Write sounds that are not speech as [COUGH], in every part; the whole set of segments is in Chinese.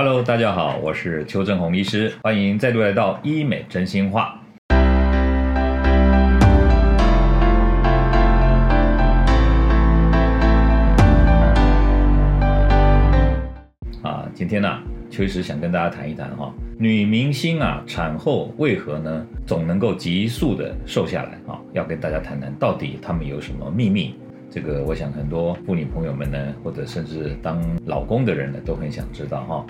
Hello，大家好，我是邱正红医师，欢迎再度来到医美真心话。啊，今天呢，邱医师想跟大家谈一谈哈，女明星啊，产后为何呢总能够急速的瘦下来啊？要跟大家谈谈到底她们有什么秘密。这个我想很多妇女朋友们呢，或者甚至当老公的人呢，都很想知道哈，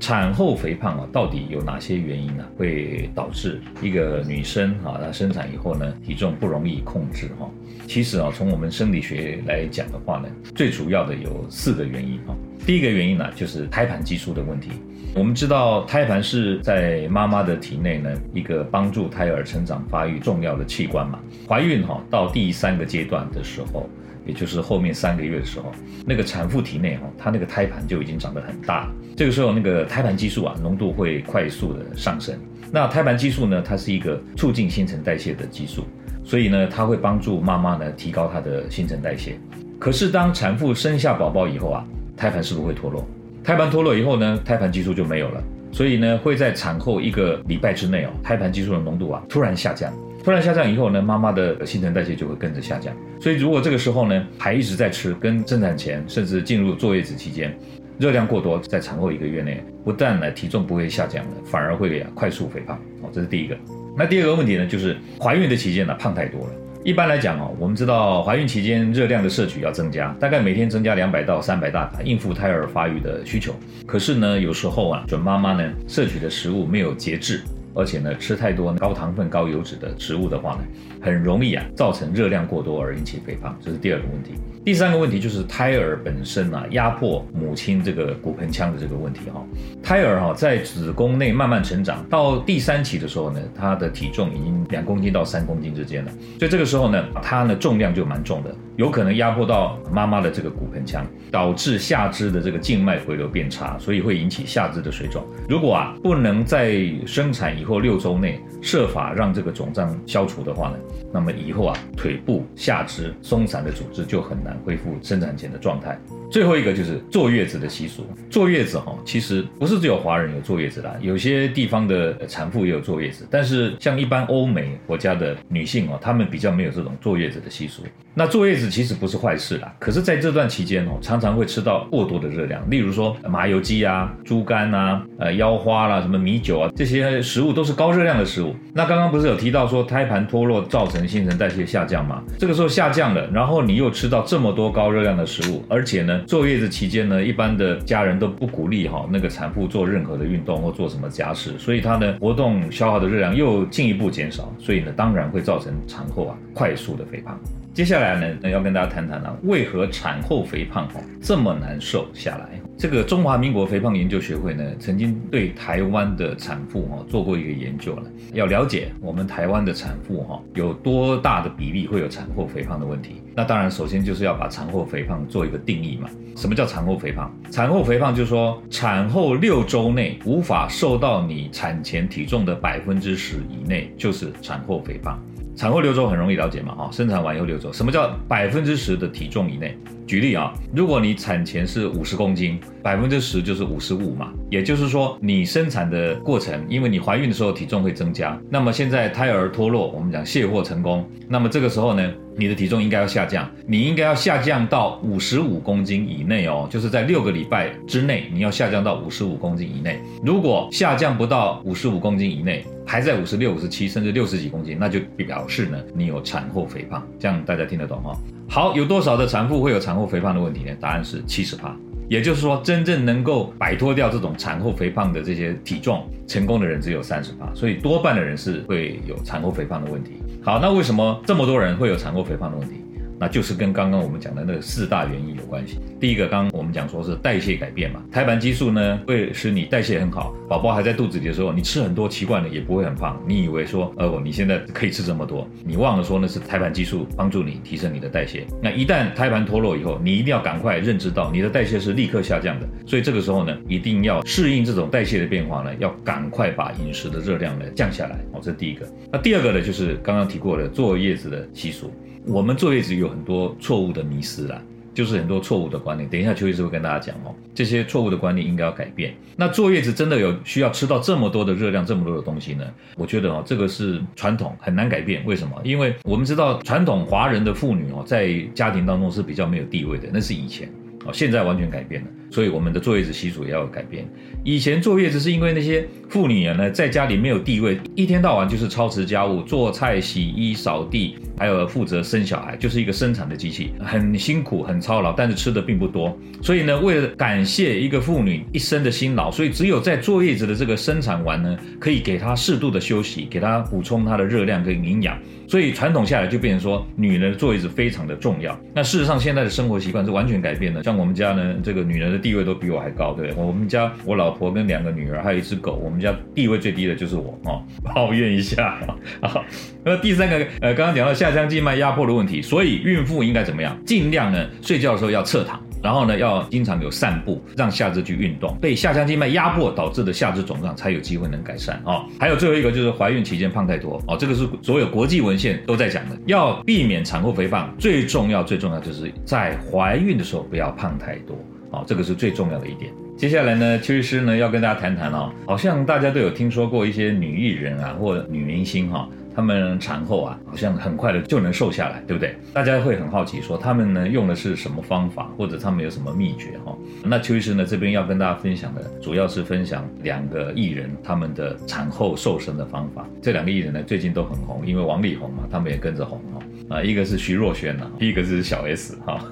产后肥胖啊，到底有哪些原因呢？会导致一个女生啊，她生产以后呢，体重不容易控制哈。其实啊，从我们生理学来讲的话呢，最主要的有四个原因啊。第一个原因呢，就是胎盘激素的问题。我们知道胎盘是在妈妈的体内呢，一个帮助胎儿成长发育重要的器官嘛。怀孕哈到第三个阶段的时候。也就是后面三个月的时候，那个产妇体内哈，她那个胎盘就已经长得很大。这个时候，那个胎盘激素啊，浓度会快速的上升。那胎盘激素呢，它是一个促进新陈代谢的激素，所以呢，它会帮助妈妈呢提高她的新陈代谢。可是当产妇生下宝宝以后啊，胎盘是不是会脱落？胎盘脱落以后呢，胎盘激素就没有了，所以呢，会在产后一个礼拜之内哦，胎盘激素的浓度啊突然下降。突然下降以后呢，妈妈的新陈代谢就会跟着下降。所以如果这个时候呢还一直在吃，跟生产前甚至进入坐月子期间，热量过多，在产后一个月内，不但呢体重不会下降的，反而会快速肥胖。哦，这是第一个。那第二个问题呢，就是怀孕的期间呢胖太多了。一般来讲哦，我们知道怀孕期间热量的摄取要增加，大概每天增加两百到三百大卡，应付胎儿发育的需求。可是呢，有时候啊，准妈妈呢摄取的食物没有节制。而且呢，吃太多高糖分、高油脂的食物的话呢，很容易啊造成热量过多而引起肥胖，这是第二个问题。第三个问题就是胎儿本身啊压迫母亲这个骨盆腔的这个问题哈。胎儿哈在子宫内慢慢成长，到第三期的时候呢，他的体重已经两公斤到三公斤之间了，所以这个时候呢，他呢重量就蛮重的，有可能压迫到妈妈的这个骨盆腔，导致下肢的这个静脉回流变差，所以会引起下肢的水肿。如果啊不能再生产以后六周内设法让这个肿胀消除的话呢，那么以后啊腿部下肢松散的组织就很难。恢复生产前的状态。最后一个就是坐月子的习俗。坐月子哈，其实不是只有华人有坐月子的，有些地方的产妇也有坐月子。但是像一般欧美国家的女性哦，她们比较没有这种坐月子的习俗。那坐月子其实不是坏事啦，可是在这段期间哦，常常会吃到过多的热量，例如说麻油鸡啊、猪肝啊、呃腰花啦、什么米酒啊，这些食物都是高热量的食物。那刚刚不是有提到说胎盘脱落造成新陈代谢下降吗？这个时候下降了，然后你又吃到这么多高热量的食物，而且呢，坐月子期间呢，一般的家人都不鼓励哈那个产妇做任何的运动或做什么家事，所以她呢活动消耗的热量又进一步减少，所以呢当然会造成产后啊快速的肥胖。接下来呢，要跟大家谈谈呢，为何产后肥胖这么难瘦下来？这个中华民国肥胖研究学会呢，曾经对台湾的产妇哈做过一个研究了，要了解我们台湾的产妇哈有多大的比例会有产后肥胖的问题。那当然，首先就是要把产后肥胖做一个定义嘛。什么叫产后肥胖？产后肥胖就是说，产后六周内无法瘦到你产前体重的百分之十以内，就是产后肥胖。产后六周很容易了解嘛，哈，生产完以后六周，什么叫百分之十的体重以内？举例啊，如果你产前是五十公斤，百分之十就是五十五嘛，也就是说你生产的过程，因为你怀孕的时候体重会增加，那么现在胎儿脱落，我们讲卸货成功，那么这个时候呢，你的体重应该要下降，你应该要下降到五十五公斤以内哦，就是在六个礼拜之内，你要下降到五十五公斤以内。如果下降不到五十五公斤以内，还在五十六、五十七，甚至六十几公斤，那就表示呢，你有产后肥胖，这样大家听得懂哈？好，有多少的产妇会有产后肥胖的问题呢？答案是七十趴，也就是说，真正能够摆脱掉这种产后肥胖的这些体重成功的人只有三十趴，所以多半的人是会有产后肥胖的问题。好，那为什么这么多人会有产后肥胖的问题？那就是跟刚刚我们讲的那四大原因有关系。第一个，刚刚我们讲说是代谢改变嘛，胎盘激素呢会使你代谢很好，宝宝还在肚子里的时候，你吃很多，习惯了也不会很胖。你以为说，呃，你现在可以吃这么多，你忘了说那是胎盘激素帮助你提升你的代谢。那一旦胎盘脱落以后，你一定要赶快认知到你的代谢是立刻下降的，所以这个时候呢，一定要适应这种代谢的变化呢，要赶快把饮食的热量呢降下来。哦，这第一个。那第二个呢，就是刚刚提过的坐月子的习俗。我们坐月子有很多错误的迷失啦。就是很多错误的观念。等一下邱医师会跟大家讲哦，这些错误的观念应该要改变。那坐月子真的有需要吃到这么多的热量，这么多的东西呢？我觉得哦，这个是传统很难改变。为什么？因为我们知道传统华人的妇女哦，在家庭当中是比较没有地位的，那是以前哦，现在完全改变了。所以我们的坐月子习俗也要改变。以前坐月子是因为那些妇女呢，在家里没有地位，一天到晚就是操持家务、做菜、洗衣、扫地，还有负责生小孩，就是一个生产的机器，很辛苦、很操劳，但是吃的并不多。所以呢，为了感谢一个妇女一生的辛劳，所以只有在坐月子的这个生产完呢，可以给她适度的休息，给她补充她的热量跟营养。所以传统下来就变成说，女人的坐月子非常的重要。那事实上，现在的生活习惯是完全改变的。像我们家呢，这个女人的地位都比我还高，对不对？我们家我老婆跟两个女儿，还有一只狗，我们家地位最低的就是我哦，抱怨一下啊。那第三个，呃，刚刚讲到下腔静脉压迫的问题，所以孕妇应该怎么样？尽量呢，睡觉的时候要侧躺。然后呢，要经常有散步，让下肢去运动。被下腔静脉压迫导致的下肢肿胀才有机会能改善哦。还有最后一个就是怀孕期间胖太多哦，这个是所有国际文献都在讲的，要避免产后肥胖。最重要最重要就是在怀孕的时候不要胖太多哦，这个是最重要的一点。接下来呢，邱律师呢要跟大家谈谈哦，好像大家都有听说过一些女艺人啊或女明星哈。他们产后啊，好像很快的就能瘦下来，对不对？大家会很好奇，说他们呢用的是什么方法，或者他们有什么秘诀哈？那邱医师呢这边要跟大家分享的，主要是分享两个艺人他们的产后瘦身的方法。这两个艺人呢最近都很红，因为王力宏嘛，他们也跟着红哈。啊，一个是徐若瑄呐，一个是小 S 哈。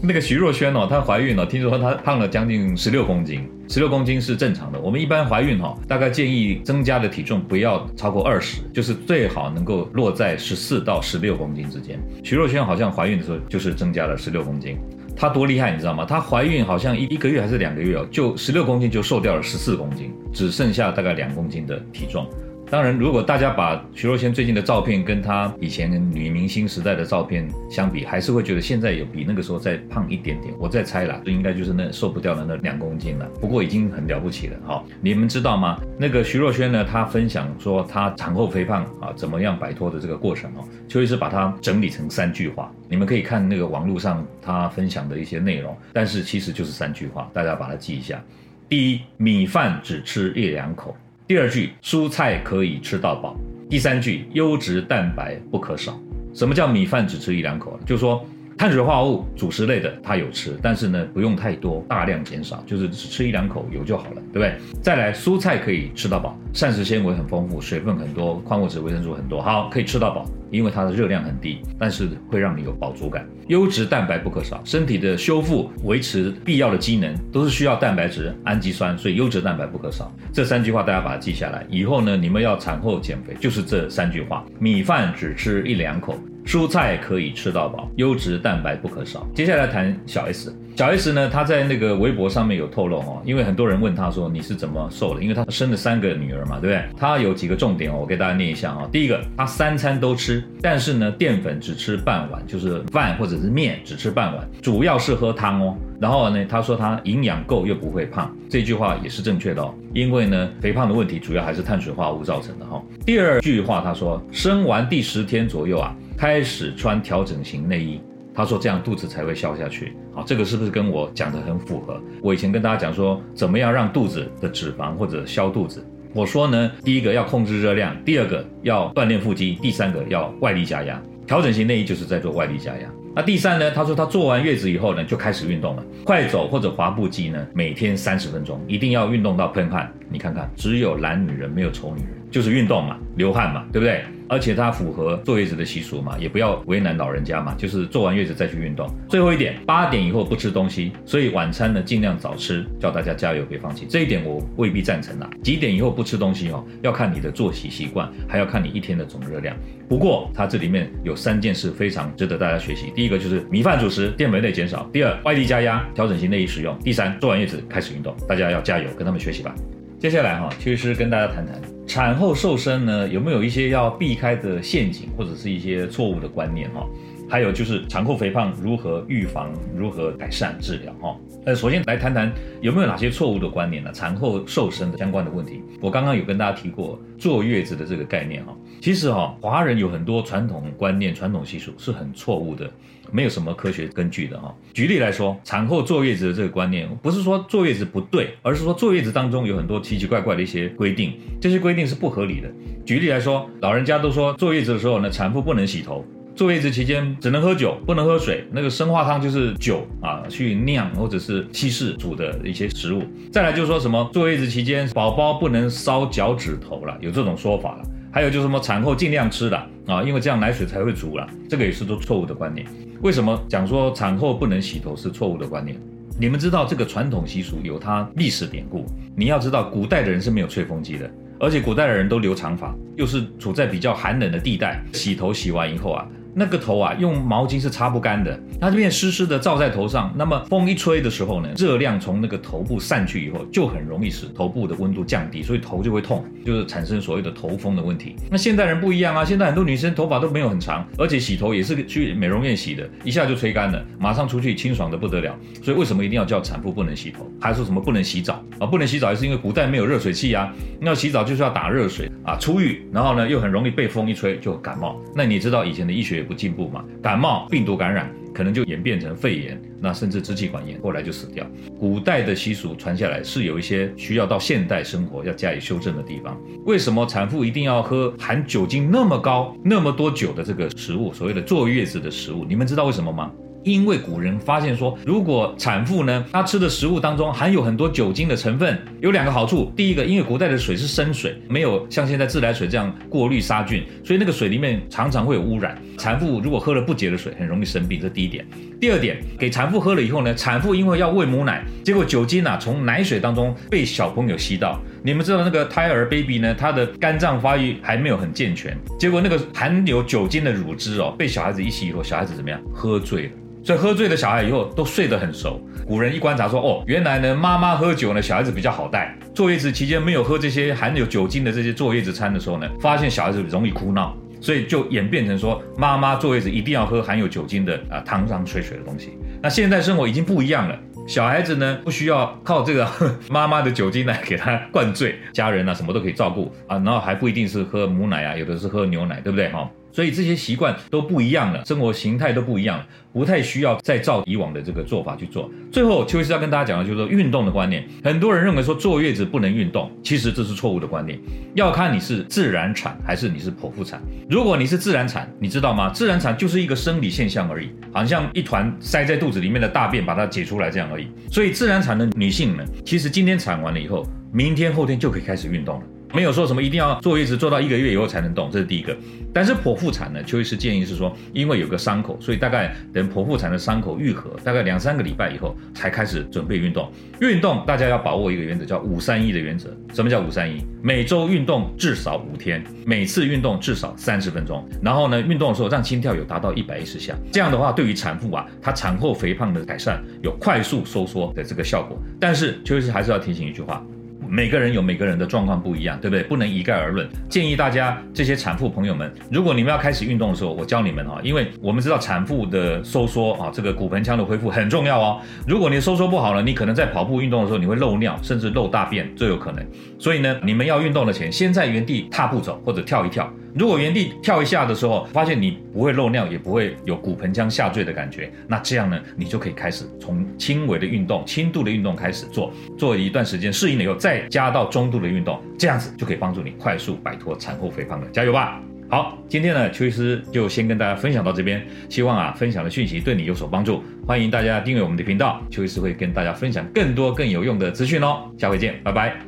那个徐若瑄哦，她怀孕了，听说她胖了将近十六公斤，十六公斤是正常的。我们一般怀孕哈，大概建议增加的体重不要超过二十，就是最好能够落在十四到十六公斤之间。徐若瑄好像怀孕的时候就是增加了十六公斤，她多厉害你知道吗？她怀孕好像一一个月还是两个月哦，就十六公斤就瘦掉了十四公斤，只剩下大概两公斤的体重。当然，如果大家把徐若瑄最近的照片跟她以前女明星时代的照片相比，还是会觉得现在有比那个时候再胖一点点。我再猜啦，就应该就是那瘦不掉的那两公斤了。不过已经很了不起了。好，你们知道吗？那个徐若瑄呢，她分享说她产后肥胖啊，怎么样摆脱的这个过程哦。邱医师把它整理成三句话，你们可以看那个网络上她分享的一些内容，但是其实就是三句话，大家把它记一下。第一，米饭只吃一两口。第二句，蔬菜可以吃到饱。第三句，优质蛋白不可少。什么叫米饭只吃一两口？就是说。碳水化合物、主食类的它有吃，但是呢不用太多，大量减少，就是只吃一两口有就好了，对不对？再来，蔬菜可以吃到饱，膳食纤维很丰富，水分很多，矿物质、维生素很多，好，可以吃到饱，因为它的热量很低，但是会让你有饱足感。优质蛋白不可少，身体的修复、维持必要的机能都是需要蛋白质、氨基酸，所以优质蛋白不可少。这三句话大家把它记下来，以后呢你们要产后减肥就是这三句话：米饭只吃一两口。蔬菜可以吃到饱，优质蛋白不可少。接下来谈小 S，小 S 呢，她在那个微博上面有透露哦，因为很多人问她说你是怎么瘦的，因为她生了三个女儿嘛，对不对？她有几个重点哦，我给大家念一下啊。第一个，她三餐都吃，但是呢，淀粉只吃半碗，就是饭或者是面只吃半碗，主要是喝汤哦。然后呢，她说她营养够又不会胖，这句话也是正确的哦，因为呢，肥胖的问题主要还是碳水化合物造成的哈。第二句话她说，生完第十天左右啊。开始穿调整型内衣，他说这样肚子才会消下去。好，这个是不是跟我讲的很符合？我以前跟大家讲说，怎么样让肚子的脂肪或者消肚子？我说呢，第一个要控制热量，第二个要锻炼腹肌，第三个要外力加压。调整型内衣就是在做外力加压。那第三呢？他说他做完月子以后呢，就开始运动了，快走或者滑步机呢，每天三十分钟，一定要运动到喷汗。你看看，只有懒女人没有丑女人，就是运动嘛，流汗嘛，对不对？而且它符合坐月子的习俗嘛，也不要为难老人家嘛，就是做完月子再去运动。最后一点，八点以后不吃东西，所以晚餐呢尽量早吃，叫大家加油别放弃。这一点我未必赞成啊。几点以后不吃东西哦，要看你的作息习惯，还要看你一天的总热量。不过它这里面有三件事非常值得大家学习。第一个就是米饭主食，淀粉类减少；第二，外力加压，调整型内衣使用；第三，做完月子开始运动。大家要加油，跟他们学习吧。接下来哈，其实跟大家谈谈产后瘦身呢，有没有一些要避开的陷阱或者是一些错误的观念哈？还有就是产后肥胖如何预防、如何改善、治疗哈。呃，首先来谈谈有没有哪些错误的观念呢？产后瘦身的相关的问题，我刚刚有跟大家提过坐月子的这个概念哈。其实哈，华人有很多传统观念、传统习俗是很错误的，没有什么科学根据的哈。举例来说，产后坐月子的这个观念，不是说坐月子不对，而是说坐月子当中有很多奇奇怪怪的一些规定，这些规定是不合理的。举例来说，老人家都说坐月子的时候呢，产妇不能洗头。坐月子期间只能喝酒，不能喝水。那个生化汤就是酒啊，去酿或者是稀释煮的一些食物。再来就是说什么坐月子期间宝宝不能烧脚趾头了，有这种说法了。还有就是什么产后尽量吃的啊，因为这样奶水才会足了。这个也是都错误的观念。为什么讲说产后不能洗头是错误的观念？你们知道这个传统习俗有它历史典故。你要知道古代的人是没有吹风机的，而且古代的人都留长发，又是处在比较寒冷的地带，洗头洗完以后啊。那个头啊，用毛巾是擦不干的，它就变湿湿的罩在头上。那么风一吹的时候呢，热量从那个头部散去以后，就很容易使头部的温度降低，所以头就会痛，就是产生所谓的头风的问题。那现代人不一样啊，现在很多女生头发都没有很长，而且洗头也是去美容院洗的，一下就吹干了，马上出去清爽的不得了。所以为什么一定要叫产妇不能洗头？还说什么不能洗澡啊？不能洗澡也是因为古代没有热水器啊，那洗澡就是要打热水啊，出浴，然后呢又很容易被风一吹就感冒。那你知道以前的医学？也不进步嘛？感冒、病毒感染，可能就演变成肺炎，那甚至支气管炎，后来就死掉。古代的习俗传下来是有一些需要到现代生活要加以修正的地方。为什么产妇一定要喝含酒精那么高、那么多酒的这个食物？所谓的坐月子的食物，你们知道为什么吗？因为古人发现说，如果产妇呢，她吃的食物当中含有很多酒精的成分，有两个好处。第一个，因为古代的水是生水，没有像现在自来水这样过滤杀菌，所以那个水里面常常会有污染。产妇如果喝了不洁的水，很容易生病，这第一点。第二点，给产妇喝了以后呢，产妇因为要喂母奶，结果酒精啊从奶水当中被小朋友吸到。你们知道那个胎儿 baby 呢，他的肝脏发育还没有很健全，结果那个含有酒精的乳汁哦，被小孩子一吸以后，小孩子怎么样？喝醉了。所以喝醉的小孩以后都睡得很熟。古人一观察说，哦，原来呢，妈妈喝酒呢，小孩子比较好带。坐月子期间没有喝这些含有酒精的这些坐月子餐的时候呢，发现小孩子容易哭闹，所以就演变成说，妈妈坐月子一定要喝含有酒精的啊汤汤水水的东西。那现在生活已经不一样了，小孩子呢不需要靠这个 [LAUGHS] 妈妈的酒精来给他灌醉，家人啊什么都可以照顾啊，然后还不一定是喝母奶啊，有的是喝牛奶，对不对哈？所以这些习惯都不一样了，生活形态都不一样，不太需要再照以往的这个做法去做。最后，邱医师要跟大家讲的就是说运动的观念。很多人认为说坐月子不能运动，其实这是错误的观念。要看你是自然产还是你是剖腹产。如果你是自然产，你知道吗？自然产就是一个生理现象而已，好像一团塞在肚子里面的大便把它解出来这样而已。所以自然产的女性呢，其实今天产完了以后，明天后天就可以开始运动了。没有说什么一定要坐月子做到一个月以后才能动，这是第一个。但是剖腹产呢，邱医师建议是说，因为有个伤口，所以大概等剖腹产的伤口愈合，大概两三个礼拜以后才开始准备运动。运动大家要把握一个原则，叫五三一的原则。什么叫五三一？每周运动至少五天，每次运动至少三十分钟。然后呢，运动的时候让心跳有达到一百一十下。这样的话，对于产妇啊，她产后肥胖的改善有快速收缩的这个效果。但是邱医师还是要提醒一句话。每个人有每个人的状况不一样，对不对？不能一概而论。建议大家这些产妇朋友们，如果你们要开始运动的时候，我教你们啊，因为我们知道产妇的收缩啊，这个骨盆腔的恢复很重要哦。如果你收缩不好了，你可能在跑步运动的时候你会漏尿，甚至漏大便，都有可能。所以呢，你们要运动的前，先在原地踏步走或者跳一跳。如果原地跳一下的时候，发现你不会漏尿，也不会有骨盆腔下坠的感觉，那这样呢，你就可以开始从轻微的运动、轻度的运动开始做，做一段时间适应了以后，再加到中度的运动，这样子就可以帮助你快速摆脱产后肥胖了。加油吧！好，今天呢，邱医师就先跟大家分享到这边，希望啊，分享的讯息对你有所帮助，欢迎大家订阅我们的频道，邱医师会跟大家分享更多更有用的资讯哦。下回见，拜拜。